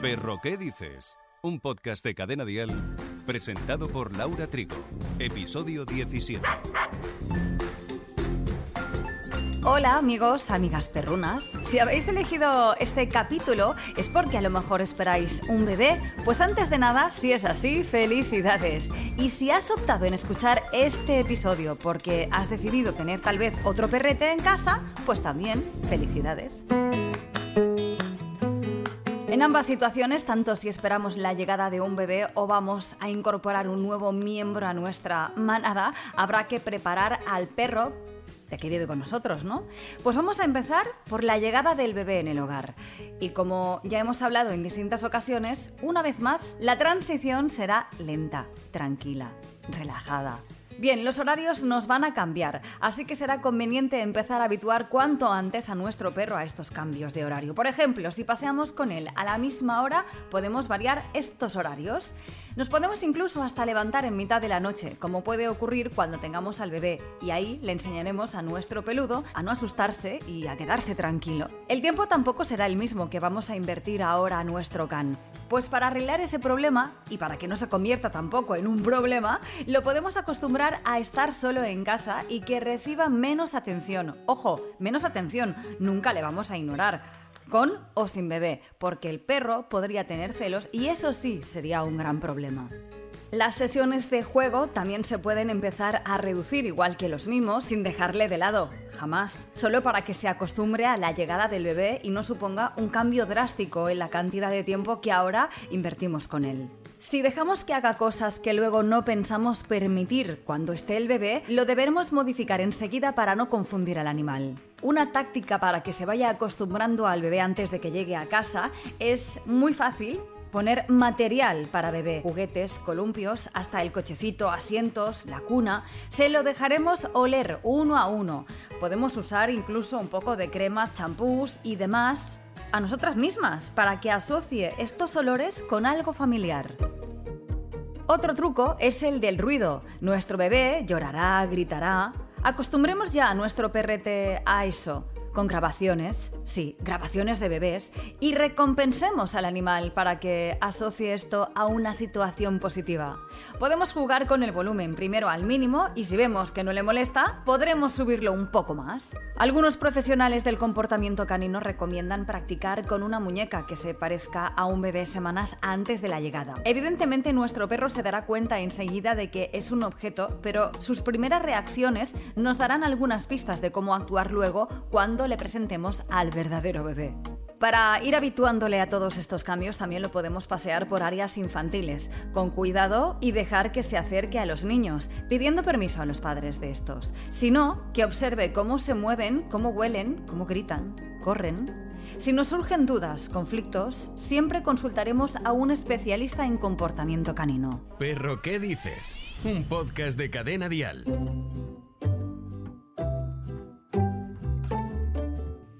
Perro, ¿qué dices? Un podcast de Cadena Dial presentado por Laura Trigo. Episodio 17. Hola amigos, amigas perrunas. Si habéis elegido este capítulo es porque a lo mejor esperáis un bebé. Pues antes de nada, si es así, felicidades. Y si has optado en escuchar este episodio porque has decidido tener tal vez otro perrete en casa, pues también felicidades. En ambas situaciones, tanto si esperamos la llegada de un bebé o vamos a incorporar un nuevo miembro a nuestra manada, habrá que preparar al perro de que vive con nosotros, ¿no? Pues vamos a empezar por la llegada del bebé en el hogar. Y como ya hemos hablado en distintas ocasiones, una vez más, la transición será lenta, tranquila, relajada. Bien, los horarios nos van a cambiar, así que será conveniente empezar a habituar cuanto antes a nuestro perro a estos cambios de horario. Por ejemplo, si paseamos con él a la misma hora, podemos variar estos horarios. Nos podemos incluso hasta levantar en mitad de la noche, como puede ocurrir cuando tengamos al bebé, y ahí le enseñaremos a nuestro peludo a no asustarse y a quedarse tranquilo. El tiempo tampoco será el mismo que vamos a invertir ahora a nuestro can. Pues para arreglar ese problema, y para que no se convierta tampoco en un problema, lo podemos acostumbrar a estar solo en casa y que reciba menos atención. Ojo, menos atención, nunca le vamos a ignorar con o sin bebé, porque el perro podría tener celos y eso sí sería un gran problema. Las sesiones de juego también se pueden empezar a reducir igual que los mimos sin dejarle de lado, jamás, solo para que se acostumbre a la llegada del bebé y no suponga un cambio drástico en la cantidad de tiempo que ahora invertimos con él. Si dejamos que haga cosas que luego no pensamos permitir cuando esté el bebé, lo debemos modificar enseguida para no confundir al animal. Una táctica para que se vaya acostumbrando al bebé antes de que llegue a casa es muy fácil, poner material para bebé, juguetes, columpios, hasta el cochecito, asientos, la cuna. Se lo dejaremos oler uno a uno. Podemos usar incluso un poco de cremas, champús y demás a nosotras mismas para que asocie estos olores con algo familiar. Otro truco es el del ruido. Nuestro bebé llorará, gritará. Acostumbremos ya a nuestro perrete a eso con grabaciones, sí, grabaciones de bebés, y recompensemos al animal para que asocie esto a una situación positiva. Podemos jugar con el volumen primero al mínimo y si vemos que no le molesta, podremos subirlo un poco más. Algunos profesionales del comportamiento canino recomiendan practicar con una muñeca que se parezca a un bebé semanas antes de la llegada. Evidentemente nuestro perro se dará cuenta enseguida de que es un objeto, pero sus primeras reacciones nos darán algunas pistas de cómo actuar luego cuando le presentemos al verdadero bebé. Para ir habituándole a todos estos cambios también lo podemos pasear por áreas infantiles, con cuidado y dejar que se acerque a los niños, pidiendo permiso a los padres de estos. Si no, que observe cómo se mueven, cómo huelen, cómo gritan, corren. Si nos surgen dudas, conflictos, siempre consultaremos a un especialista en comportamiento canino. Perro, ¿qué dices? Un podcast de cadena dial.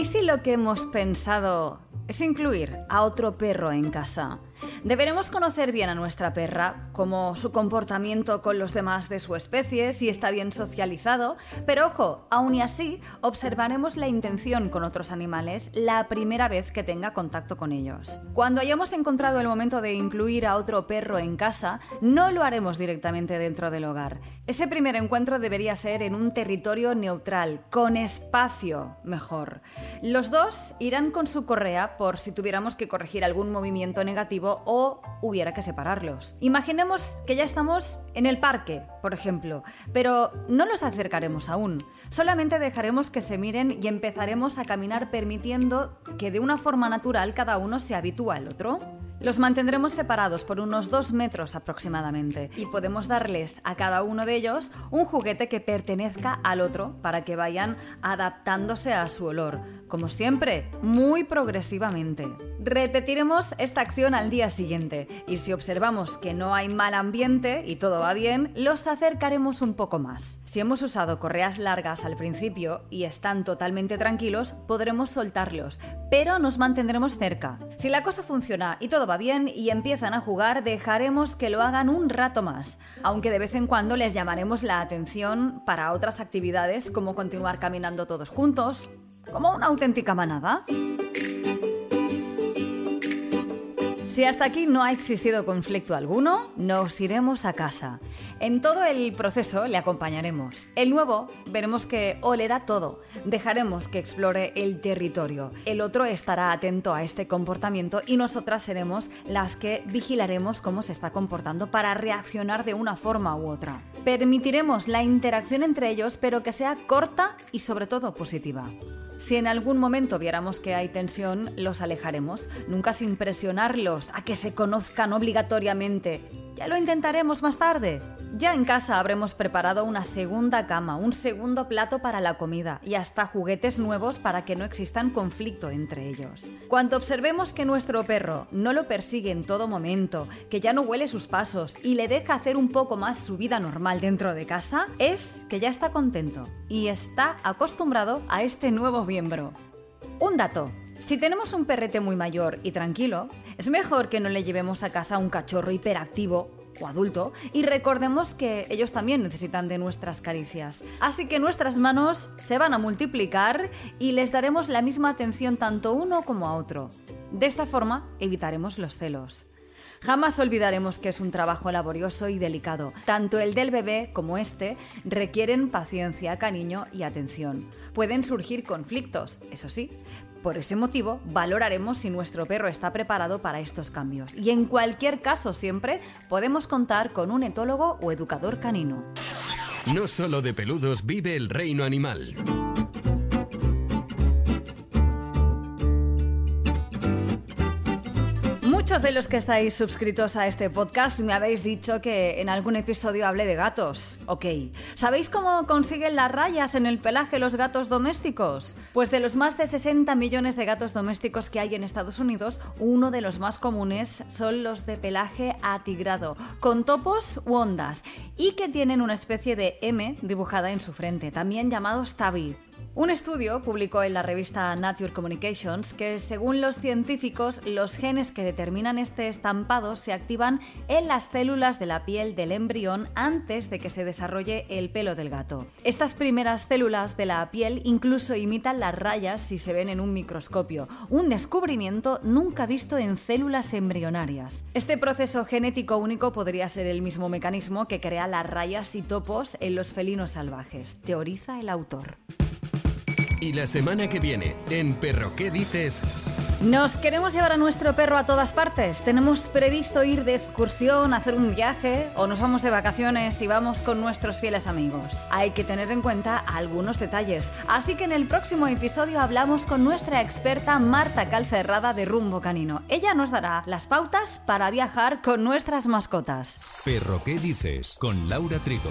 ¿Y si lo que hemos pensado es incluir a otro perro en casa? Deberemos conocer bien a nuestra perra, como su comportamiento con los demás de su especie, si está bien socializado, pero ojo, aún y así observaremos la intención con otros animales la primera vez que tenga contacto con ellos. Cuando hayamos encontrado el momento de incluir a otro perro en casa, no lo haremos directamente dentro del hogar. Ese primer encuentro debería ser en un territorio neutral, con espacio mejor. Los dos irán con su correa por si tuviéramos que corregir algún movimiento negativo o hubiera que separarlos. Imaginemos que ya estamos en el parque, por ejemplo, pero no los acercaremos aún. Solamente dejaremos que se miren y empezaremos a caminar permitiendo que de una forma natural cada uno se habitúa al otro. Los mantendremos separados por unos dos metros aproximadamente y podemos darles a cada uno de ellos un juguete que pertenezca al otro para que vayan adaptándose a su olor, como siempre, muy progresivamente. Repetiremos esta acción al día siguiente y si observamos que no hay mal ambiente y todo va bien, los acercaremos un poco más. Si hemos usado correas largas al principio y están totalmente tranquilos, podremos soltarlos, pero nos mantendremos cerca. Si la cosa funciona y todo va bien y empiezan a jugar, dejaremos que lo hagan un rato más, aunque de vez en cuando les llamaremos la atención para otras actividades como continuar caminando todos juntos, como una auténtica manada. Si hasta aquí no ha existido conflicto alguno, nos iremos a casa. En todo el proceso le acompañaremos. El nuevo veremos que o le da todo, dejaremos que explore el territorio. El otro estará atento a este comportamiento y nosotras seremos las que vigilaremos cómo se está comportando para reaccionar de una forma u otra. Permitiremos la interacción entre ellos, pero que sea corta y sobre todo positiva. Si en algún momento viéramos que hay tensión, los alejaremos, nunca sin presionarlos a que se conozcan obligatoriamente. Ya lo intentaremos más tarde. Ya en casa habremos preparado una segunda cama, un segundo plato para la comida y hasta juguetes nuevos para que no existan conflicto entre ellos. Cuando observemos que nuestro perro no lo persigue en todo momento, que ya no huele sus pasos y le deja hacer un poco más su vida normal dentro de casa, es que ya está contento y está acostumbrado a este nuevo miembro. Un dato. Si tenemos un perrete muy mayor y tranquilo, es mejor que no le llevemos a casa un cachorro hiperactivo o adulto y recordemos que ellos también necesitan de nuestras caricias. Así que nuestras manos se van a multiplicar y les daremos la misma atención tanto uno como a otro. De esta forma evitaremos los celos. Jamás olvidaremos que es un trabajo laborioso y delicado. Tanto el del bebé como este requieren paciencia, cariño y atención. Pueden surgir conflictos, eso sí, por ese motivo, valoraremos si nuestro perro está preparado para estos cambios. Y en cualquier caso, siempre podemos contar con un etólogo o educador canino. No solo de peludos vive el reino animal. Muchos de los que estáis suscritos a este podcast me habéis dicho que en algún episodio hablé de gatos. Ok. ¿Sabéis cómo consiguen las rayas en el pelaje los gatos domésticos? Pues de los más de 60 millones de gatos domésticos que hay en Estados Unidos, uno de los más comunes son los de pelaje atigrado, con topos u ondas, y que tienen una especie de M dibujada en su frente, también llamados tabby. Un estudio publicó en la revista Nature Communications que según los científicos los genes que determinan este estampado se activan en las células de la piel del embrión antes de que se desarrolle el pelo del gato. Estas primeras células de la piel incluso imitan las rayas si se ven en un microscopio, un descubrimiento nunca visto en células embrionarias. Este proceso genético único podría ser el mismo mecanismo que crea las rayas y topos en los felinos salvajes, teoriza el autor. Y la semana que viene, en Perro, ¿qué dices? Nos queremos llevar a nuestro perro a todas partes. Tenemos previsto ir de excursión, hacer un viaje o nos vamos de vacaciones y vamos con nuestros fieles amigos. Hay que tener en cuenta algunos detalles. Así que en el próximo episodio hablamos con nuestra experta Marta Calcerrada de Rumbo Canino. Ella nos dará las pautas para viajar con nuestras mascotas. Perro, ¿qué dices? Con Laura Trigo.